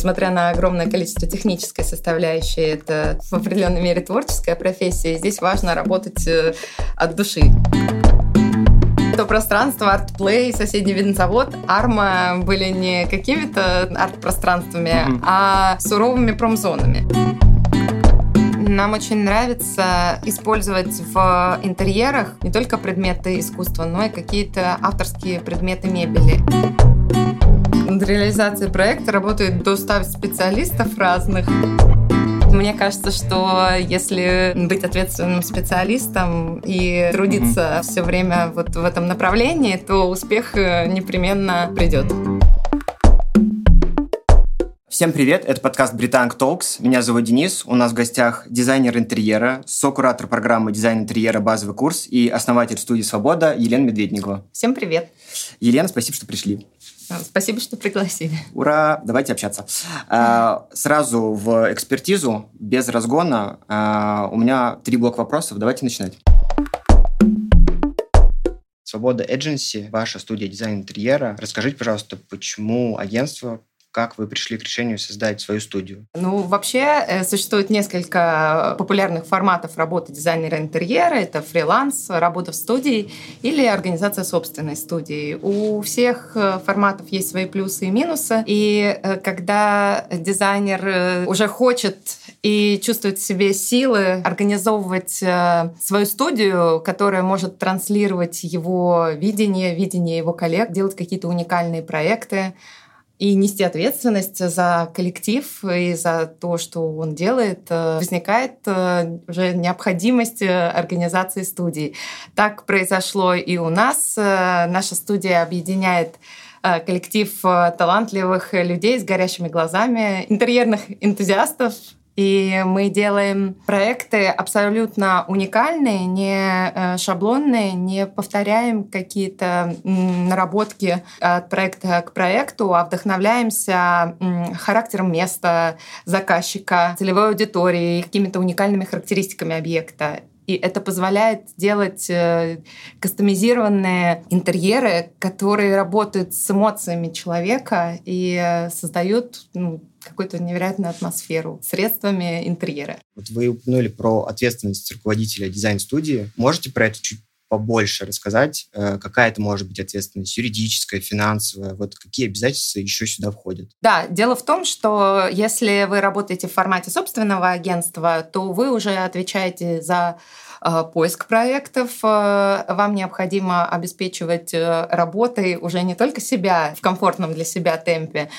несмотря на огромное количество технической составляющей, это в определенной мере творческая профессия, и здесь важно работать э, от души то пространство, артплей, соседний винзавод, Арма были не какими-то арт-пространствами, mm-hmm. а суровыми промзонами. Нам очень нравится использовать в интерьерах не только предметы искусства, но и какие-то авторские предметы мебели. Над реализацией проекта работает до 100 специалистов разных. Мне кажется, что если быть ответственным специалистом и трудиться mm-hmm. все время вот в этом направлении, то успех э, непременно придет. Всем привет, это подкаст Британг Talks. Меня зовут Денис, у нас в гостях дизайнер интерьера, сокуратор программы «Дизайн интерьера. Базовый курс» и основатель студии «Свобода» Елена Медведникова. Всем привет. Елена, спасибо, что пришли. Спасибо, что пригласили. Ура! Давайте общаться. А, сразу в экспертизу, без разгона. А, у меня три блока вопросов. Давайте начинать. Свобода Agency, ваша студия дизайна интерьера. Расскажите, пожалуйста, почему агентство как вы пришли к решению создать свою студию? Ну, вообще э, существует несколько популярных форматов работы дизайнера интерьера. Это фриланс, работа в студии или организация собственной студии. У всех э, форматов есть свои плюсы и минусы. И э, когда дизайнер уже хочет и чувствует в себе силы организовывать свою студию, которая может транслировать его видение, видение его коллег, делать какие-то уникальные проекты, и нести ответственность за коллектив и за то, что он делает, э, возникает э, уже необходимость э, организации студии. Так произошло и у нас. Наша студия объединяет коллектив талантливых людей с горящими глазами, интерьерных энтузиастов, и мы делаем проекты абсолютно уникальные, не э, шаблонные, не повторяем какие-то наработки от проекта к проекту, а вдохновляемся характером места, заказчика, целевой аудитории, какими-то уникальными характеристиками объекта. И это позволяет делать э, кастомизированные интерьеры, которые работают с эмоциями человека и э, создают ну, какую-то невероятную атмосферу средствами интерьера. Вот вы упомянули про ответственность руководителя дизайн-студии. Можете про это чуть побольше рассказать, э, какая это может быть ответственность юридическая, финансовая, вот какие обязательства еще сюда входят? Да, дело в том, что если вы работаете в формате собственного агентства, то вы уже отвечаете за э, поиск проектов. Э, вам необходимо обеспечивать работой уже не только себя в комфортном для себя темпе,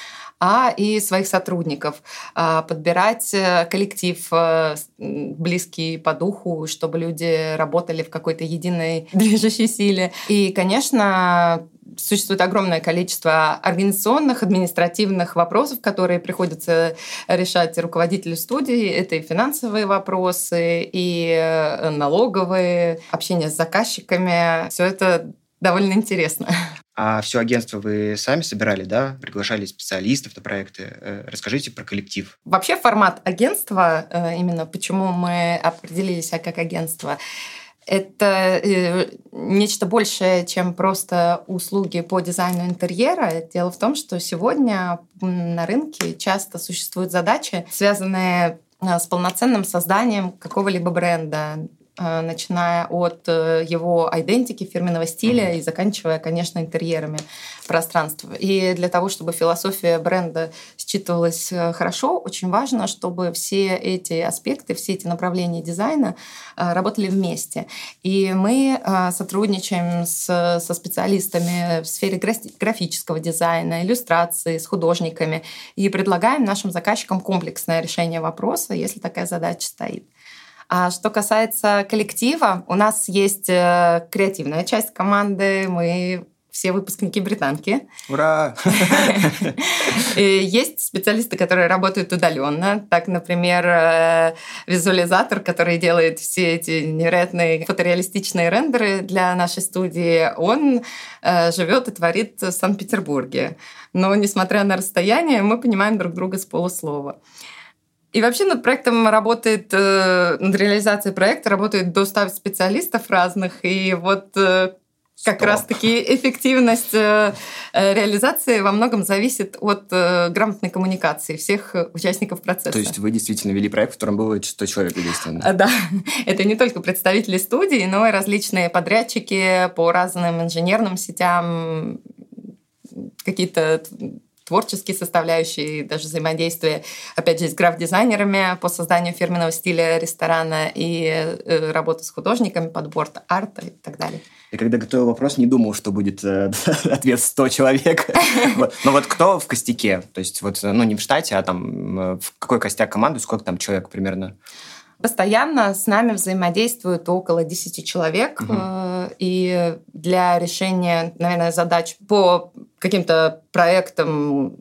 а и своих сотрудников, а, подбирать э, коллектив э, близкий по духу, чтобы люди работали в какой-то единой движущей силе. И, конечно, существует огромное количество организационных, административных вопросов, которые приходится решать руководителю студии. Это и финансовые вопросы, и э, налоговые, общение с заказчиками. Все это довольно интересно. А все агентство вы сами собирали, да? Приглашали специалистов на проекты. Э, расскажите про коллектив. Вообще формат агентства, э, именно почему мы определились как агентство, это э, нечто большее, чем просто услуги по дизайну интерьера. Дело в том, что сегодня на рынке часто существуют задачи, связанные с полноценным созданием какого-либо бренда. Э, начиная от э, его идентики, фирменного стиля и заканчивая, конечно, интерьерами пространства. И для того, чтобы философия бренда считывалась э, хорошо, очень важно, чтобы все эти аспекты, все эти направления дизайна работали вместе. И мы сотрудничаем с, со специалистами в сфере графического дизайна, иллюстрации, с художниками и предлагаем нашим заказчикам комплексное решение вопроса, если такая задача стоит. А что касается коллектива, у нас есть э, креативная часть команды, мы все выпускники британки. Ура! Есть специалисты, которые работают удаленно. Так, например, э, визуализатор, который делает все эти невероятные фотореалистичные рендеры для нашей студии, он э, живет и творит в Санкт-Петербурге. Но, несмотря на расстояние, мы понимаем друг друга с полуслова. И вообще над проектом работает, э, над реализацией проекта работает до 100 специалистов разных. И вот э, Как раз-таки эффективность э, реализации во многом зависит от грамотной коммуникации всех участников процесса. То есть вы действительно вели проект, в котором было 100 человек задействовано? Да. Это не только представители студии, но и различные подрядчики по разным инженерным сетям, какие-то творческие составляющие, даже взаимодействие, опять же, с граф-дизайнерами по созданию фирменного стиля ресторана и э, работа с художниками, подбор арта и так далее. Я когда готовил вопрос, не думал, что будет э, ответ 100 человек. Но вот кто в костяке? То есть вот, ну, не в штате, а там э, в какой костяк команды, сколько там человек примерно? Постоянно с нами взаимодействуют около 10 человек. Угу. И для решения, наверное, задач по каким-то проектам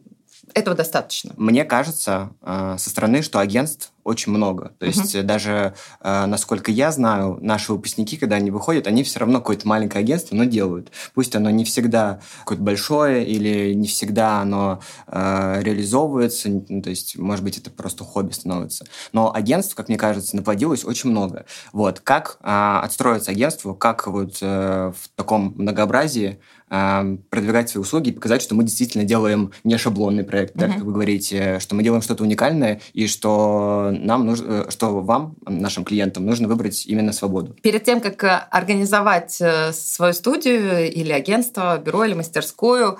этого достаточно. Мне кажется э, со стороны, что агентств очень много. То есть uh-huh. даже, э, насколько я знаю, наши выпускники, когда они выходят, они все равно какое-то маленькое агентство, но делают. Пусть оно не всегда какое-то большое или не всегда оно реализовывается, ну, то есть, может быть, это просто хобби становится. Но агентств, как мне кажется, наплодилось очень много. Вот. Как э, отстроиться агентству, как вот в таком многообразии продвигать свои услуги и показать, что мы действительно делаем не шаблонный проект, mm-hmm. да, как вы говорите, что мы делаем что-то уникальное и что нам нужно, э, что вам, нашим клиентам, нужно выбрать именно свободу. Перед тем, как э, организовать э, свою студию или агентство, бюро или мастерскую,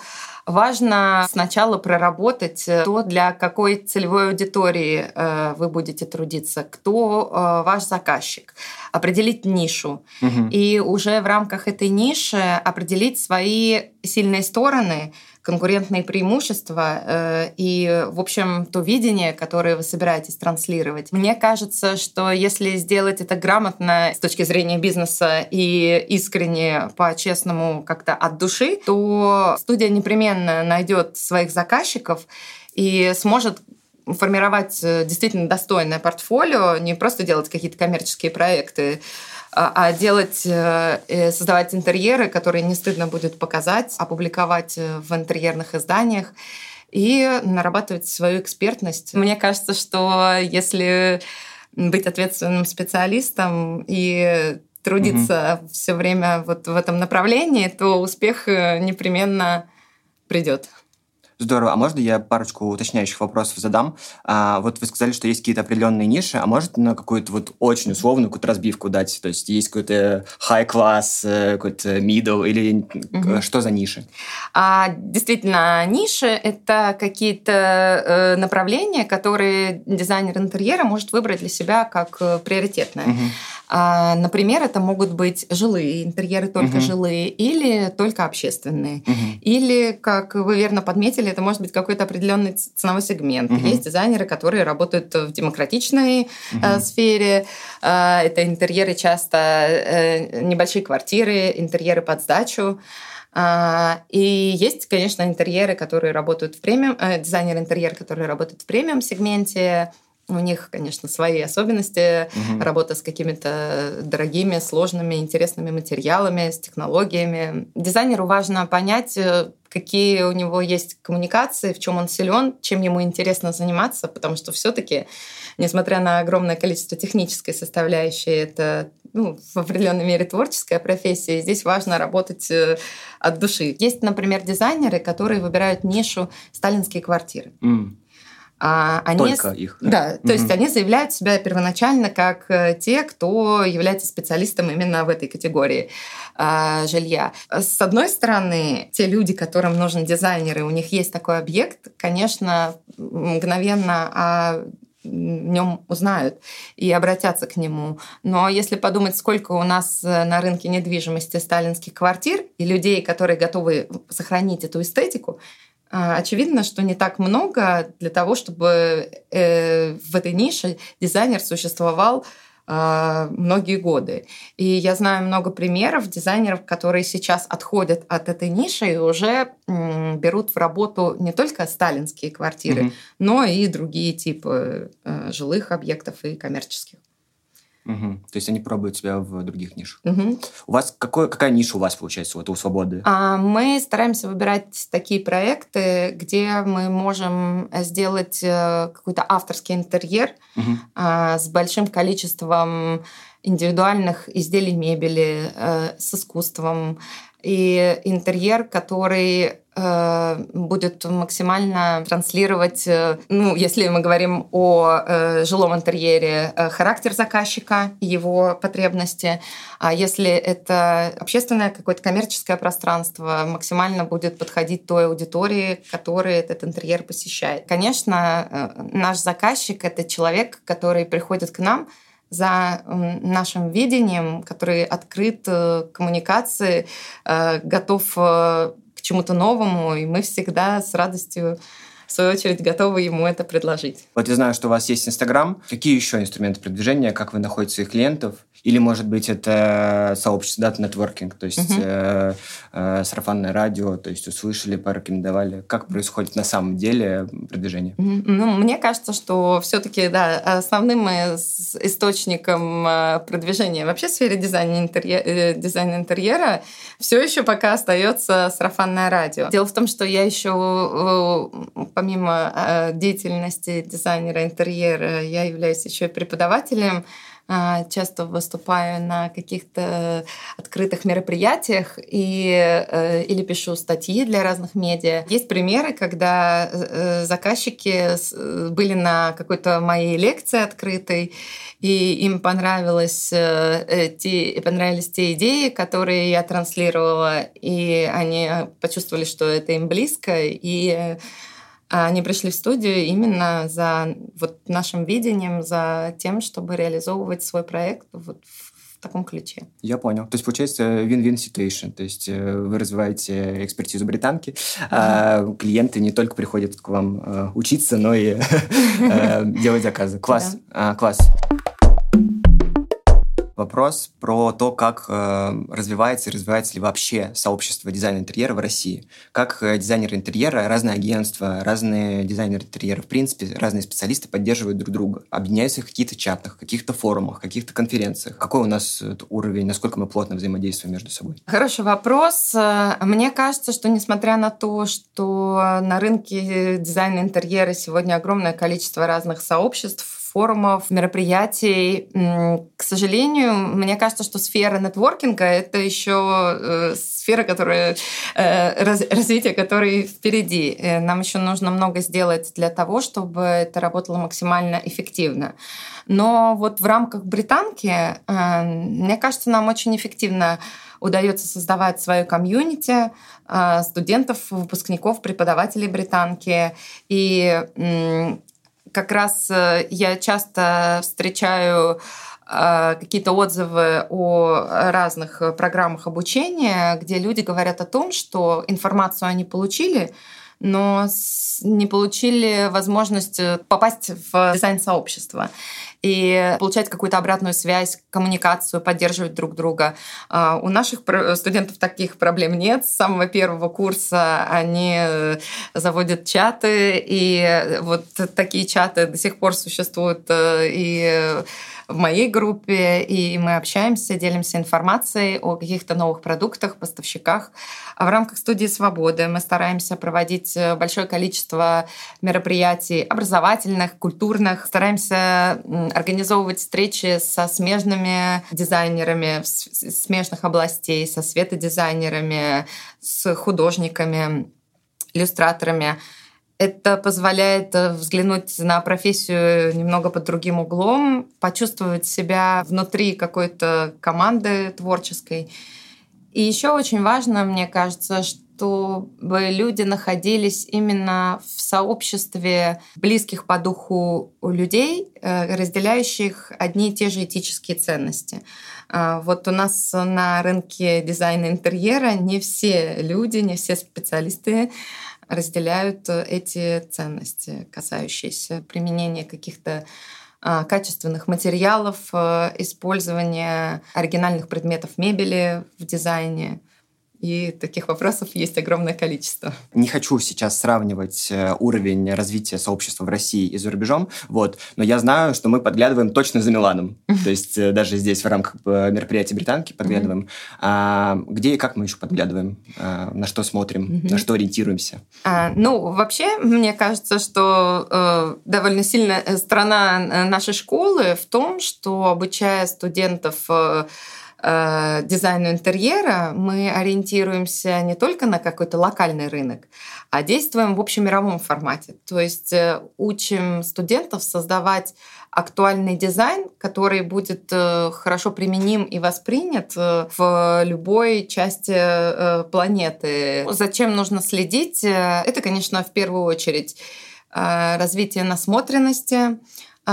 важно сначала проработать то, для какой целевой аудитории вы будете трудиться, кто ваш заказчик, определить нишу. Угу. И уже в рамках этой ниши определить свои сильные стороны, конкурентные преимущества э, и, в общем, то видение, которое вы собираетесь транслировать. Мне кажется, что если сделать это грамотно с точки зрения бизнеса и искренне, по-честному, как-то от души, то студия непременно найдет своих заказчиков и сможет формировать э, действительно достойное портфолио, не просто делать какие-то коммерческие проекты, а, а делать, э, создавать интерьеры, которые не стыдно будет показать, опубликовать э, в интерьерных изданиях и нарабатывать свою экспертность. Мне кажется, что если быть ответственным специалистом и трудиться угу. все время вот в этом направлении, то успех непременно придет. Здорово. А можно я парочку уточняющих вопросов задам? А, вот вы сказали, что есть какие-то определенные ниши, а может на какую-то вот очень условную какую-то разбивку дать? То есть есть какой-то high class, э, какой-то middle или угу. что за ниши? А, действительно, ниши — это какие-то э, направления, которые дизайнер интерьера может выбрать для себя как э, приоритетное. Угу. А, например, это могут быть жилые интерьеры, только угу. жилые, или только общественные. Угу. Или, как вы верно подметили, это может быть какой-то определенный ценовой сегмент. Угу. Есть дизайнеры, которые работают в демократичной угу. сфере. А, это интерьеры часто э, небольшие квартиры, интерьеры под сдачу. И есть, конечно, интерьеры, которые работают в премиум, э, дизайнер интерьер, которые работают в премиум сегменте, у них, конечно, свои особенности, угу. работа с какими-то дорогими, сложными, интересными материалами, с технологиями. Дизайнеру важно понять, э, какие у него есть коммуникации, в чем он силен, чем ему интересно заниматься, потому что все-таки, несмотря на огромное количество технической составляющей, это ну, в определенной мере творческая профессия, и здесь важно работать э, от души. Есть, например, дизайнеры, которые выбирают нишу сталинские квартиры. Mm. А они, Только их. Да, да то есть они заявляют себя первоначально как э, те, кто является специалистом именно в этой категории а, жилья. С одной стороны, те люди, которым нужен дизайнер, и у них есть такой объект, конечно, мгновенно о нем узнают и обратятся к нему. Но если подумать, сколько у нас э, на рынке недвижимости сталинских квартир и людей, которые готовы сохранить эту эстетику, а, очевидно, что не так много для того, чтобы э, в этой нише дизайнер существовал а, многие годы. И я знаю много примеров дизайнеров, которые сейчас отходят от этой ниши и уже берут в работу не только сталинские квартиры, угу. но и другие типы э, жилых объектов и коммерческих. Угу. То есть они пробуют себя в других нишах. Угу. У вас какой, какая ниша у вас получается вот у свободы? А, мы стараемся выбирать такие проекты, где мы можем сделать э, какой-то авторский интерьер угу. а, с большим количеством индивидуальных изделий мебели, э, с искусством, и интерьер, который будет максимально транслировать, э, ну, если мы говорим о э, жилом интерьере, э, характер заказчика, его потребности, а если это общественное какое-то коммерческое пространство, максимально будет подходить той аудитории, которая этот интерьер посещает. Конечно, э, наш заказчик — это человек, который приходит к нам за нашим видением, который открыт э, коммуникации, э, готов э, к чему-то новому, и мы всегда с радостью в свою очередь, готовы ему это предложить. Вот я знаю, что у вас есть Инстаграм. Какие еще инструменты продвижения? Как вы находите своих клиентов? Или, может быть, это сообщество, дата нетворкинг, то есть угу. э, э, сарафанное радио, то есть услышали, порекомендовали. Как происходит на самом деле продвижение? Ну, мне кажется, что все-таки, да, основным источником э, продвижения вообще в сфере дизайна интерьера, э, дизайна интерьера все еще пока остается сарафанное радио. Дело в том, что я еще, э, помимо деятельности дизайнера интерьера, я являюсь еще и преподавателем часто выступаю на каких-то открытых мероприятиях и, э, или пишу статьи для разных медиа. Есть примеры, когда э, заказчики были на какой-то моей лекции открытой, и им понравилось, э, те, понравились те идеи, которые я транслировала, и они почувствовали, что это им близко, и а они пришли в студию именно за вот нашим видением, за тем, чтобы реализовывать свой проект вот в таком ключе. Я понял. То есть получается win-win situation. То есть э, вы развиваете экспертизу британки, uh-huh. а клиенты не только приходят к вам э, учиться, но и э, делать заказы. Класс. А, класс вопрос про то, как э, развивается и развивается ли вообще сообщество дизайна интерьера в России. Как э, дизайнеры интерьера, разные агентства, разные дизайнеры интерьера, в принципе, разные специалисты поддерживают друг друга, объединяются в каких-то чатах, каких-то форумах, каких-то конференциях. Какой у нас уровень, насколько мы плотно взаимодействуем между собой? Хороший вопрос. Э, мне кажется, что несмотря на то, что на рынке дизайна интерьера сегодня огромное количество разных сообществ, форумов, мероприятий. К сожалению, мне кажется, что сфера нетворкинга — это еще э, сфера, которая, э, развитие которой впереди. Э, нам еще нужно много сделать для того, чтобы это работало максимально эффективно. Но вот в рамках британки, мне кажется, нам очень эффективно удается создавать свою комьюнити студентов, выпускников, преподавателей британки. И как раз э, я часто встречаю э, какие-то отзывы о разных программах обучения, где люди говорят о том, что информацию они получили, но не получили возможность э, попасть в дизайн-сообщество и получать какую-то обратную связь, коммуникацию, поддерживать друг друга. А, у наших студентов таких проблем нет. С самого первого курса они э, заводят чаты, и вот такие чаты до сих пор существуют э, и в моей группе, и мы общаемся, делимся информацией о каких-то новых продуктах, поставщиках. А в рамках студии «Свободы» мы стараемся проводить э, большое количество мероприятий образовательных, культурных, стараемся организовывать встречи со смежными дизайнерами смежных областей, со светодизайнерами, с художниками, иллюстраторами. Это позволяет э, взглянуть на профессию немного под другим углом, почувствовать себя внутри какой-то команды творческой. И еще очень важно, мне кажется, чтобы люди находились именно в сообществе близких по духу людей, э, разделяющих одни и те же этические ценности. А, вот у нас на рынке дизайна интерьера не все люди, не все специалисты разделяют э, эти ценности, касающиеся применения каких-то а, качественных материалов, э, использования оригинальных предметов мебели в дизайне, и таких вопросов есть огромное количество. Не хочу сейчас сравнивать э, уровень развития сообщества в России и за рубежом, вот, но я знаю, что мы подглядываем точно за Миланом. То есть э, даже здесь в рамках э, мероприятия британки подглядываем. А где и как мы еще подглядываем? А, на что смотрим? На что ориентируемся? А, ну, вообще, мне кажется, что э, довольно сильная страна нашей школы в том, что обучая студентов э, дизайну интерьера, мы ориентируемся не только на какой-то локальный рынок, а действуем в общемировом формате. То есть э, учим студентов создавать актуальный дизайн, который будет э, хорошо применим и воспринят э, в любой части э, планеты. Зачем нужно следить? Это, конечно, в первую очередь развитие насмотренности,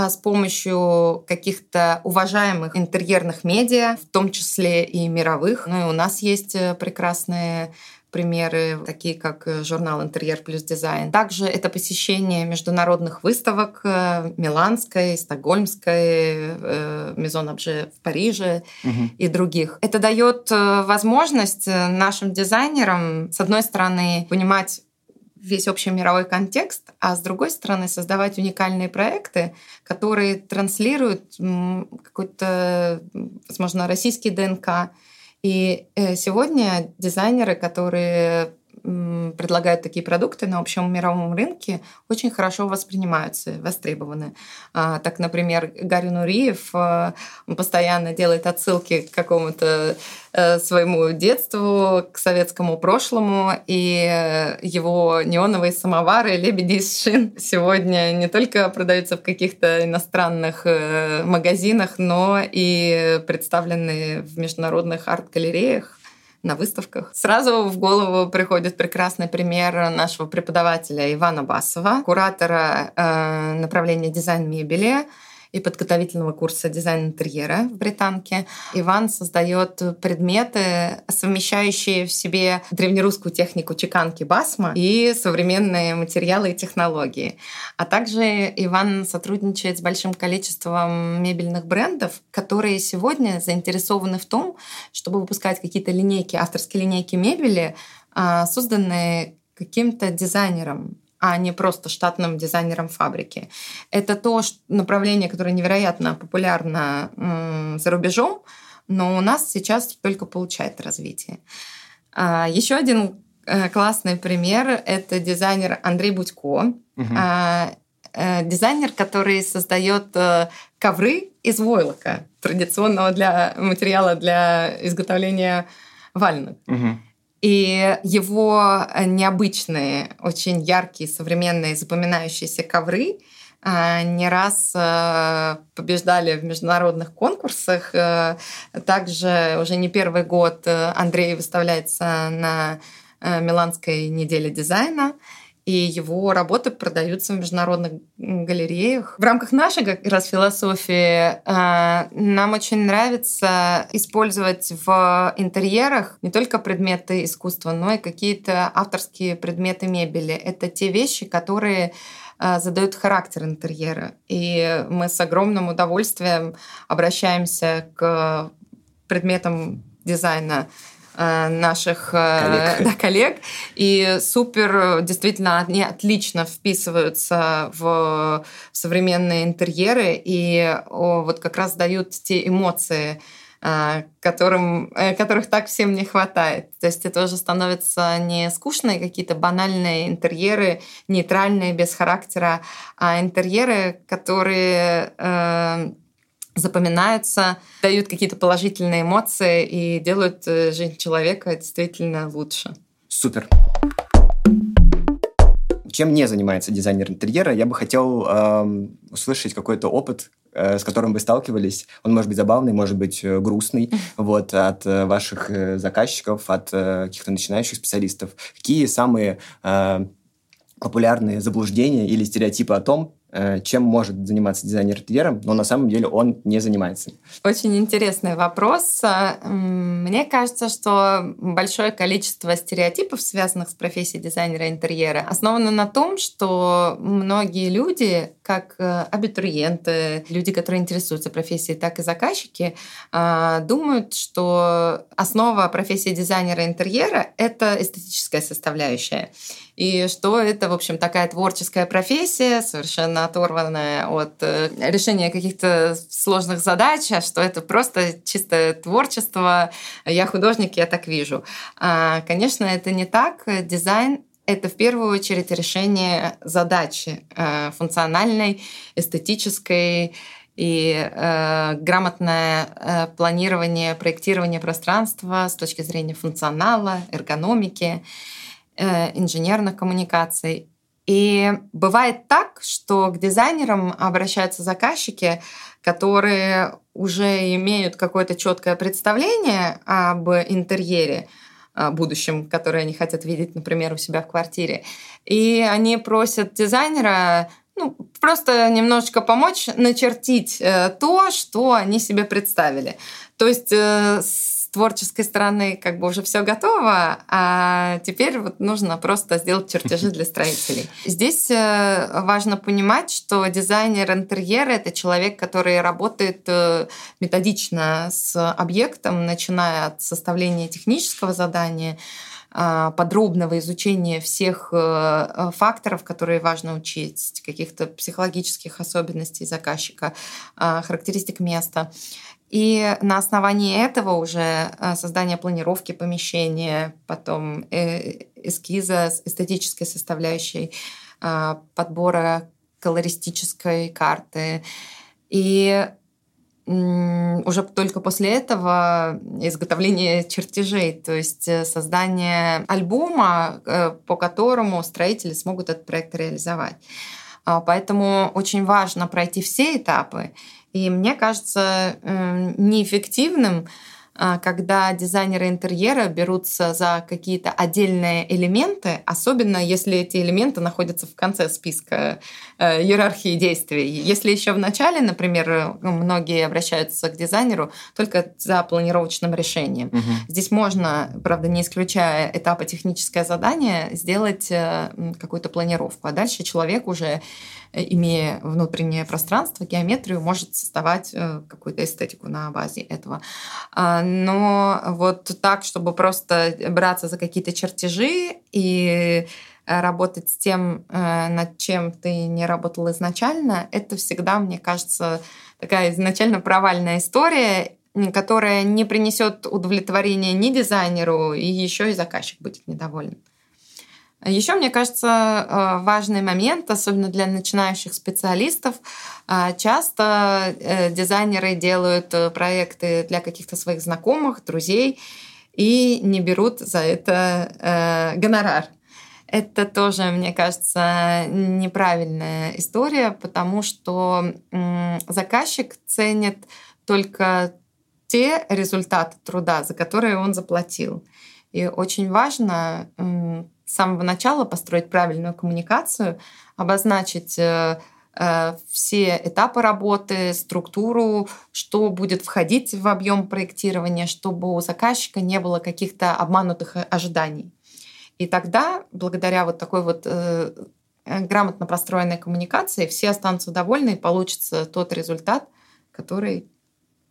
с помощью каких-то уважаемых интерьерных медиа, в том числе и мировых. Ну и у нас есть прекрасные примеры, такие как э, журнал «Интерьер плюс дизайн». Также это посещение международных выставок э, Миланской, Стокгольмской, Мезон Обже в Париже угу. и других. Это дает э, возможность нашим дизайнерам, с одной стороны, понимать весь общий мировой контекст, а с другой стороны создавать уникальные проекты, которые транслируют какой-то, возможно, российский ДНК, и э, сегодня дизайнеры, которые предлагают такие продукты на общем мировом рынке, очень хорошо воспринимаются, востребованы. А, так, например, Гарри Нуриев а, постоянно делает отсылки к какому-то э, своему детству, к советскому прошлому, и его неоновые самовары «Лебеди из шин» сегодня не только продаются в каких-то иностранных э, магазинах, но и представлены в международных арт-галереях на выставках. Сразу в голову приходит прекрасный пример нашего преподавателя Ивана Басова, куратора э, направления дизайн мебели, и подготовительного курса дизайн интерьера в Британке. Иван создает предметы, совмещающие в себе древнерусскую технику чеканки басма и современные материалы и технологии. А также Иван сотрудничает с большим количеством мебельных брендов, которые сегодня заинтересованы в том, чтобы выпускать какие-то линейки, авторские линейки мебели, а, созданные каким-то дизайнером а не просто штатным дизайнером фабрики. Это то направление, которое невероятно популярно за рубежом, но у нас сейчас только получает развитие. А, Еще один э, классный пример — это дизайнер Андрей Будько. Угу. Дизайнер, который создает э, ковры из войлока, традиционного для материала для изготовления валенок. Угу. И его э, необычные, очень яркие, современные, запоминающиеся ковры э, не раз э, побеждали в международных конкурсах. Также уже не первый год Андрей выставляется на Миланской неделе дизайна и его работы продаются в международных галереях. В рамках нашей как раз философии э, нам очень нравится использовать в интерьерах не только предметы искусства, но и какие-то авторские предметы мебели. Это те вещи, которые э, задают характер интерьера. И мы с огромным удовольствием обращаемся к предметам дизайна наших э, коллег. Да, коллег. И супер, действительно, они отлично вписываются в современные интерьеры и вот как раз дают те эмоции, э, которым, которых так всем не хватает. То есть это уже становятся не скучные какие-то банальные интерьеры, нейтральные, без характера, а интерьеры, которые запоминаются, дают какие-то положительные эмоции и делают э, жизнь человека действительно лучше. Супер. Чем не занимается дизайнер интерьера, я бы хотел э, услышать какой-то опыт, э, с которым вы сталкивались. Он может быть забавный, может быть э, грустный, вот, от э, ваших э, заказчиков, от э, каких-то начинающих специалистов. Какие самые э, популярные заблуждения или стереотипы о том, чем может заниматься дизайнер интерьером, но на самом деле он не занимается. Очень интересный вопрос. А, мне кажется, что большое количество стереотипов, связанных с профессией дизайнера интерьера, основано на том, что многие люди, как э, абитуриенты, люди, которые интересуются профессией, так и заказчики, думают, что основа профессии дизайнера интерьера — это эстетическая составляющая и что это, в общем, такая творческая профессия, совершенно оторванная от э, решения каких-то сложных задач, а что это просто чистое творчество. Я художник, я так вижу. А, конечно, это не так. Дизайн это в первую очередь решение задачи э, функциональной, эстетической, и э, грамотное э, планирование, проектирование пространства с точки зрения функционала, эргономики, инженерных коммуникаций. И бывает так, что к дизайнерам обращаются заказчики, которые уже имеют какое-то четкое представление об интерьере, будущем, которое они хотят видеть, например, у себя в квартире. И они просят дизайнера ну, просто немножечко помочь начертить э, то, что они себе представили. То есть э, с творческой стороны как бы уже все готово, а теперь вот нужно просто сделать чертежи для строителей. Здесь э, важно понимать, что дизайнер интерьера — это человек, который работает методично с объектом, начиная от составления технического задания, а, подробного изучения всех э, э, факторов, которые важно учить, каких-то психологических особенностей заказчика, а, характеристик места. И на основании этого уже э, создание планировки помещения, потом эскиза с эстетической составляющей, а, подбора колористической карты. И уже только после этого изготовление чертежей, то есть э, создание альбома, э, по которому строители смогут этот проект реализовать. А, поэтому очень важно пройти все этапы. И мне кажется неэффективным а, когда дизайнеры интерьера берутся за какие-то отдельные элементы, особенно если эти элементы находятся в конце списка э, иерархии действий. Если еще в начале, например, многие обращаются к дизайнеру только за планировочным решением. Угу. Здесь можно, правда, не исключая этапа техническое задание, сделать э, какую-то планировку, а дальше человек уже имея внутреннее пространство, геометрию, может создавать э, какую-то эстетику на базе этого. А, но вот так, чтобы просто браться за какие-то чертежи и э, работать с тем, над чем ты не работал изначально, это всегда, мне кажется, такая изначально провальная история, которая не принесет удовлетворения ни дизайнеру, и еще и заказчик будет недоволен. Еще, мне кажется, э, важный момент, особенно для начинающих специалистов, э, часто э, дизайнеры делают проекты для каких-то своих знакомых, друзей и не берут за это гонорар. Это тоже, мне кажется, неправильная история, потому что заказчик ценит только те результаты труда, за которые он заплатил. И очень важно с самого начала построить правильную коммуникацию, обозначить э, э, все этапы работы, структуру, что будет входить в объем проектирования, чтобы у заказчика не было каких-то обманутых ожиданий. И тогда, благодаря вот такой вот э, грамотно простроенной коммуникации, все останутся довольны и получится тот результат, который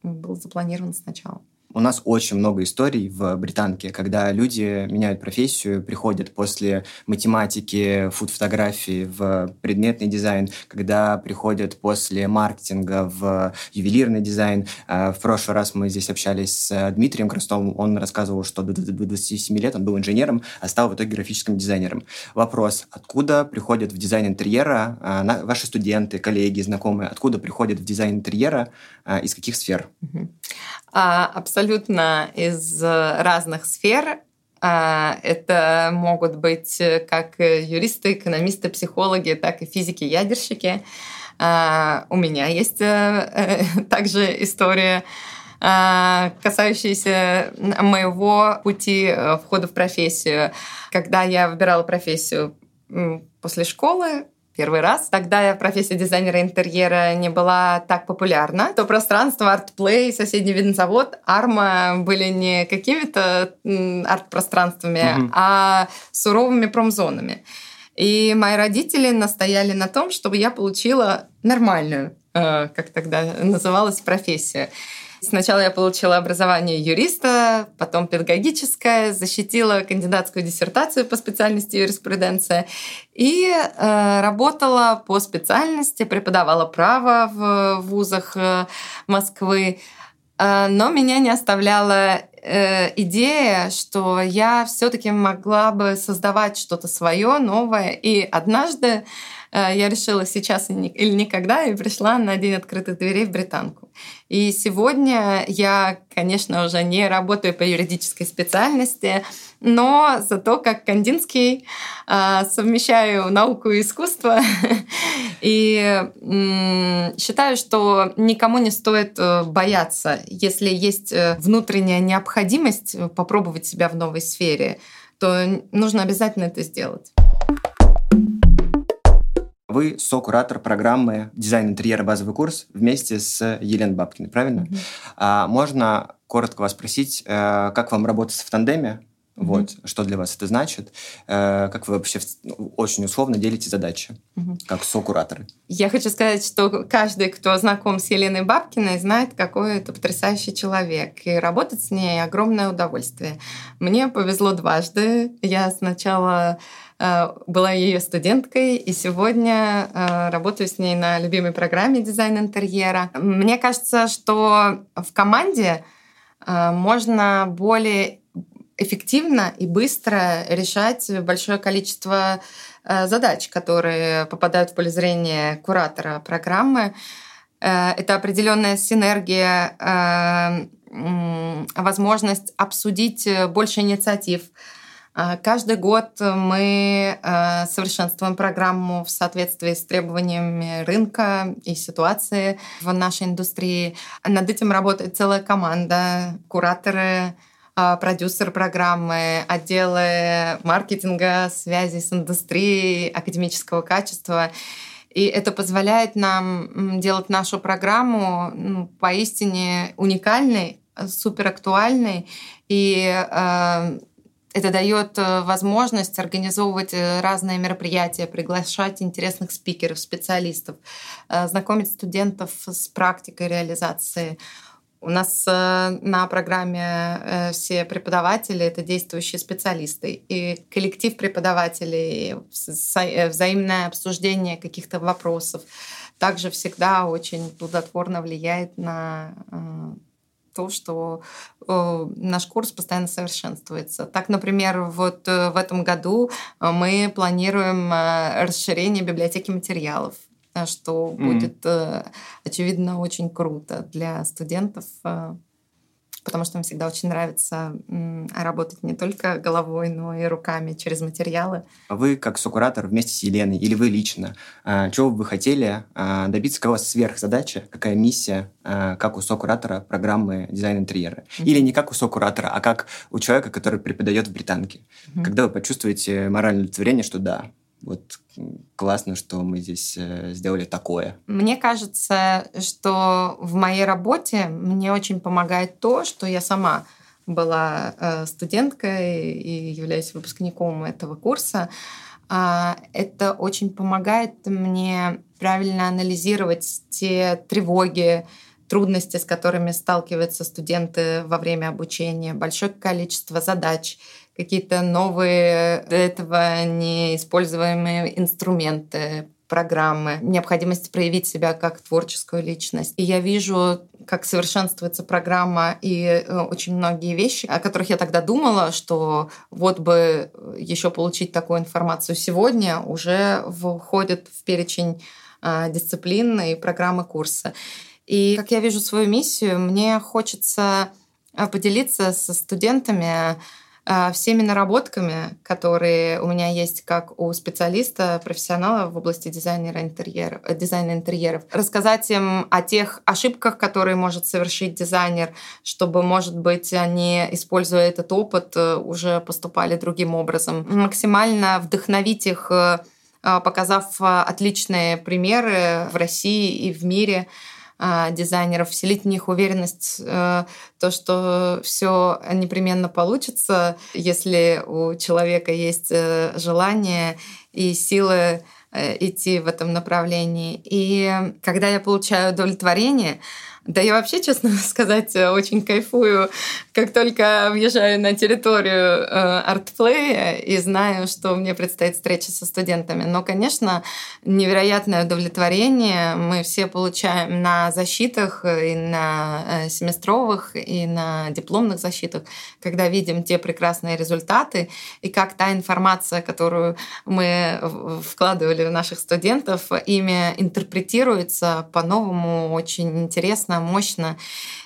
был запланирован сначала. У нас очень много историй в британке, когда люди меняют профессию, приходят после математики, фуд-фотографии в предметный дизайн, когда приходят после маркетинга в ювелирный дизайн. А, в прошлый раз мы здесь общались с Дмитрием Крастовым, он рассказывал, что до 27 лет он был инженером, а стал в итоге графическим дизайнером. Вопрос, откуда приходят в дизайн интерьера а, ваши студенты, коллеги, знакомые, откуда приходят в дизайн интерьера, а, из каких сфер? Абсолютно абсолютно из разных сфер. А, это могут быть как юристы, экономисты, психологи, так и физики-ядерщики. А, у меня есть э, также история а, касающаяся моего пути э, входа в профессию. Когда я выбирала профессию после школы, первый раз. Тогда профессия дизайнера интерьера не была так популярна. То пространство ArtPlay, соседний винзавод, Арма были не какими-то арт-пространствами, угу. а суровыми промзонами. И мои родители настояли на том, чтобы я получила нормальную, э, как тогда называлась, профессию. Сначала я получила образование юриста, потом педагогическое, защитила кандидатскую диссертацию по специальности юриспруденция и э, работала по специальности, преподавала право в вузах э, Москвы. Э, но меня не оставляла э, идея, что я все-таки могла бы создавать что-то свое, новое. И однажды я решила сейчас или никогда и пришла на День открытых дверей в Британку. И сегодня я, конечно, уже не работаю по юридической специальности, но зато как Кандинский а, совмещаю науку и искусство. И считаю, что никому не стоит э, бояться, если есть э, внутренняя необходимость попробовать себя в новой сфере, то нужно обязательно это сделать. Вы со-куратор программы «Дизайн интерьера. Базовый курс» вместе с Еленой Бабкиной, правильно? Mm-hmm. А, можно коротко вас спросить, э, как вам работать в тандеме? Mm-hmm. Вот, что для вас это значит? Э, как вы вообще ну, очень условно делите задачи, mm-hmm. как со-кураторы? Я хочу сказать, что каждый, кто знаком с Еленой Бабкиной, знает, какой это потрясающий человек. И работать с ней огромное удовольствие. Мне повезло дважды. Я сначала была ее студенткой, и сегодня э, работаю с ней на любимой программе дизайн интерьера. Мне кажется, что в команде э, можно более эффективно и быстро решать большое количество задач, которые попадают в поле зрения куратора программы. Это определенная синергия, возможность обсудить больше инициатив, а, каждый год мы а, совершенствуем программу в соответствии с требованиями рынка и ситуации в нашей индустрии. Над этим работает целая команда, кураторы, а, продюсер программы, отделы маркетинга, связи с индустрией, академического качества. И это позволяет нам делать нашу программу ну, поистине уникальной, суперактуальной и это дает э, возможность организовывать э, разные мероприятия, приглашать интересных спикеров, специалистов, э, знакомить студентов с практикой реализации. У нас на программе все преподаватели — это действующие специалисты. И коллектив преподавателей, взаимное обсуждение каких-то вопросов также всегда очень плодотворно влияет на то, что э, наш курс постоянно совершенствуется. Так, например, вот э, в этом году э, мы планируем э, расширение библиотеки материалов что mm-hmm. будет, очевидно, очень круто для студентов потому что мне всегда очень нравится работать не только головой, но и руками через материалы. А вы, как сокуратор, вместе с Еленой, или вы лично, а, чего бы вы хотели а, добиться, какая у вас сверхзадача, какая миссия, как у сокуратора программы дизайн интерьера? Mm-hmm. Или не как у сокуратора, а как у человека, который преподает в британке? Mm-hmm. Когда вы почувствуете моральное удовлетворение, что да, вот классно, что мы здесь э, сделали такое. Мне кажется, что в моей работе мне очень помогает то, что я сама была э, студенткой и являюсь выпускником этого курса. А, это очень помогает мне правильно анализировать те тревоги, трудности, с которыми сталкиваются студенты во время обучения, большое количество задач, какие-то новые до этого неиспользуемые инструменты, программы, необходимость проявить себя как творческую личность. И я вижу, как совершенствуется программа и э, очень многие вещи, о которых я тогда думала, что вот бы еще получить такую информацию сегодня, уже входит в перечень а, дисциплин и программы курса. И как я вижу свою миссию, мне хочется а, поделиться со студентами всеми наработками, которые у меня есть как у специалиста, профессионала в области дизайнера интерьеров, э, дизайна интерьеров. Рассказать им о тех ошибках, которые может совершить дизайнер, чтобы, может быть, они, используя этот опыт, э, уже поступали другим образом. Максимально вдохновить их, э, показав отличные примеры в России и в мире, а, дизайнеров, вселить в них уверенность, э, то, что все непременно получится, если у человека есть э, желание и силы э, идти в этом направлении. И когда я получаю удовлетворение, Да я вообще, честно сказать, очень кайфую, как только въезжаю на территорию э, артплея и знаю, что мне предстоит встреча со студентами. Но, конечно, невероятное удовлетворение. Мы все получаем на защитах и на э, семестровых, и на дипломных защитах, когда видим те прекрасные результаты. И как та информация, которую мы вкладывали в наших студентов, ими интерпретируется по-новому, очень интересно, мощно.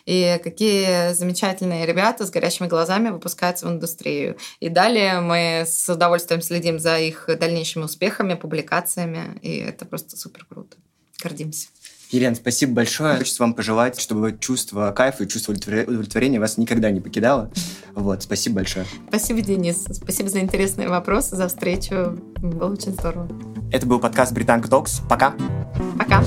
И какие замечательные ребята с горящими глазами выпускаются в индустрию. И далее мы с удовольствием следим за их дальнейшими успехами, публикациями. И это просто супер круто. Гордимся. Елена, спасибо большое. Хочется вам пожелать, чтобы чувство кайфа и чувство удовлетворения вас никогда не покидало. Вот, спасибо большое. Спасибо, Денис. Спасибо за интересные вопросы, за встречу. Было очень здорово. Это был подкаст Британка Токс. Пока. Пока.